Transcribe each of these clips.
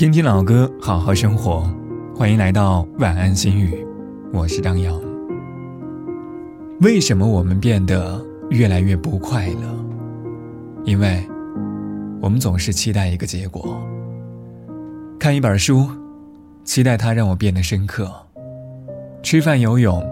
听听老歌，好好生活。欢迎来到晚安心语，我是张扬。为什么我们变得越来越不快乐？因为，我们总是期待一个结果。看一本书，期待它让我变得深刻；吃饭游泳，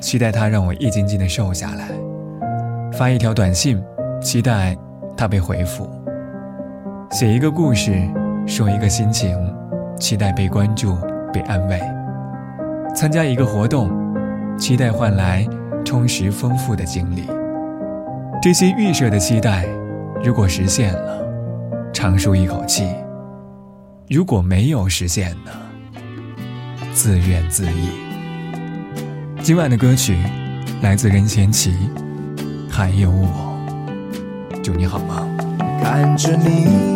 期待它让我一斤斤的瘦下来；发一条短信，期待它被回复；写一个故事。说一个心情，期待被关注、被安慰；参加一个活动，期待换来充实丰富的经历。这些预设的期待，如果实现了，长舒一口气；如果没有实现呢，自怨自艾。今晚的歌曲来自任贤齐，《还有我》，祝你好吗？看着你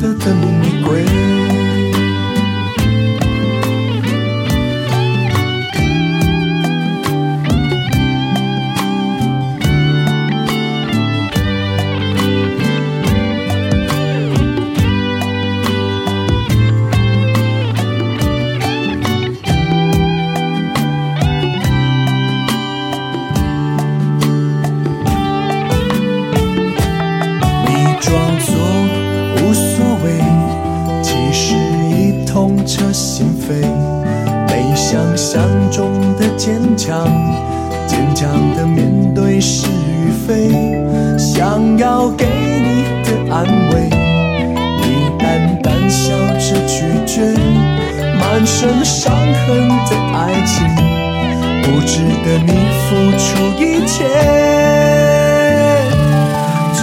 装作无所谓，其实已痛彻心扉。没想象中的坚强，坚强的面对是与非。想要给你的安慰，你淡淡笑着拒绝。满身伤痕的爱情，不值得你付出一切。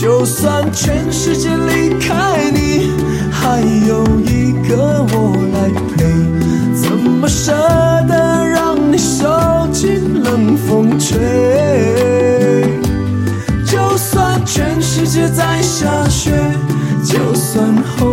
就算全世界离开你，还有一个我来陪，怎么舍得让你受尽？冷风吹，就算全世界在下雪，就算后。